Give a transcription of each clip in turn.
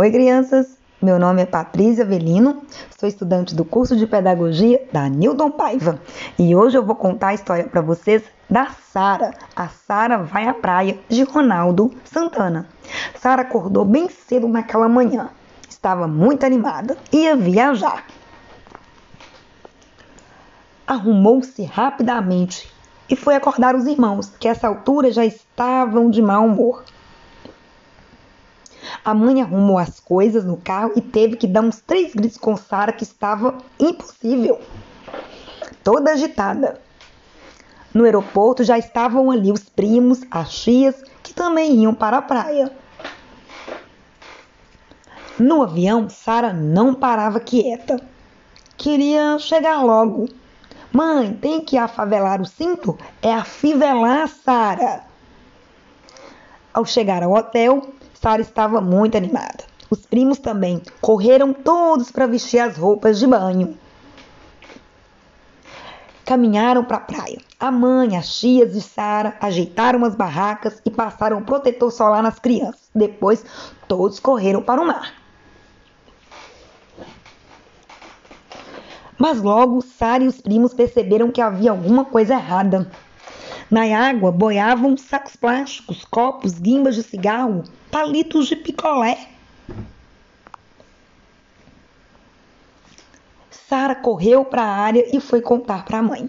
Oi, crianças! Meu nome é Patrícia Avelino, sou estudante do curso de Pedagogia da Newton Paiva e hoje eu vou contar a história para vocês da Sara. A Sara vai à praia de Ronaldo Santana. Sara acordou bem cedo naquela manhã, estava muito animada, ia viajar. Arrumou-se rapidamente e foi acordar os irmãos, que essa altura já estavam de mau humor. A mãe arrumou as coisas no carro e teve que dar uns três gritos com Sara que estava impossível. Toda agitada. No aeroporto já estavam ali os primos, as tias, que também iam para a praia. No avião, Sara não parava quieta. Queria chegar logo. Mãe, tem que afavelar o cinto? É afivelar, Sara. Ao chegar ao hotel, Sara estava muito animada. Os primos também correram todos para vestir as roupas de banho. Caminharam para a praia. A mãe, as tias de Sara ajeitaram as barracas e passaram protetor solar nas crianças. Depois, todos correram para o mar. Mas logo Sara e os primos perceberam que havia alguma coisa errada. Na água boiavam sacos plásticos, copos, guimbas de cigarro, palitos de picolé. Sara correu para a área e foi contar para a mãe.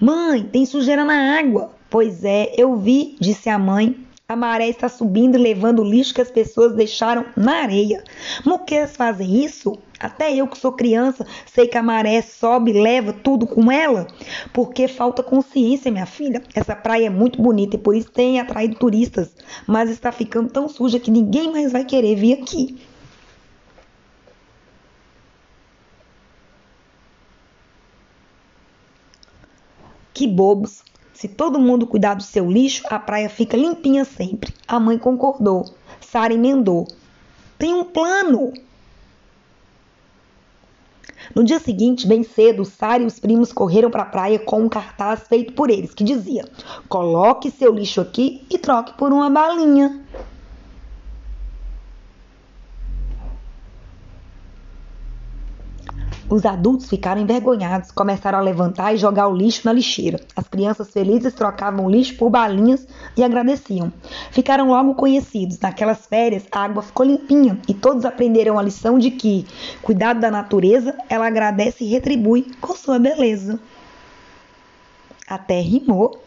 Mãe, tem sujeira na água. Pois é, eu vi, disse a mãe. A maré está subindo e levando o lixo que as pessoas deixaram na areia. Moqueiras fazem isso? Até eu que sou criança sei que a maré sobe e leva tudo com ela. Porque falta consciência, minha filha. Essa praia é muito bonita e por isso tem atraído turistas. Mas está ficando tão suja que ninguém mais vai querer vir aqui. Que bobos! Se todo mundo cuidar do seu lixo, a praia fica limpinha sempre. A mãe concordou. Sara emendou. Tem um plano. No dia seguinte, bem cedo, Sara e os primos correram para a praia com um cartaz feito por eles que dizia: Coloque seu lixo aqui e troque por uma balinha. Os adultos ficaram envergonhados, começaram a levantar e jogar o lixo na lixeira. As crianças felizes trocavam lixo por balinhas e agradeciam. Ficaram logo conhecidos. Naquelas férias, a água ficou limpinha e todos aprenderam a lição de que, cuidado da natureza, ela agradece e retribui com sua beleza. Até rimou.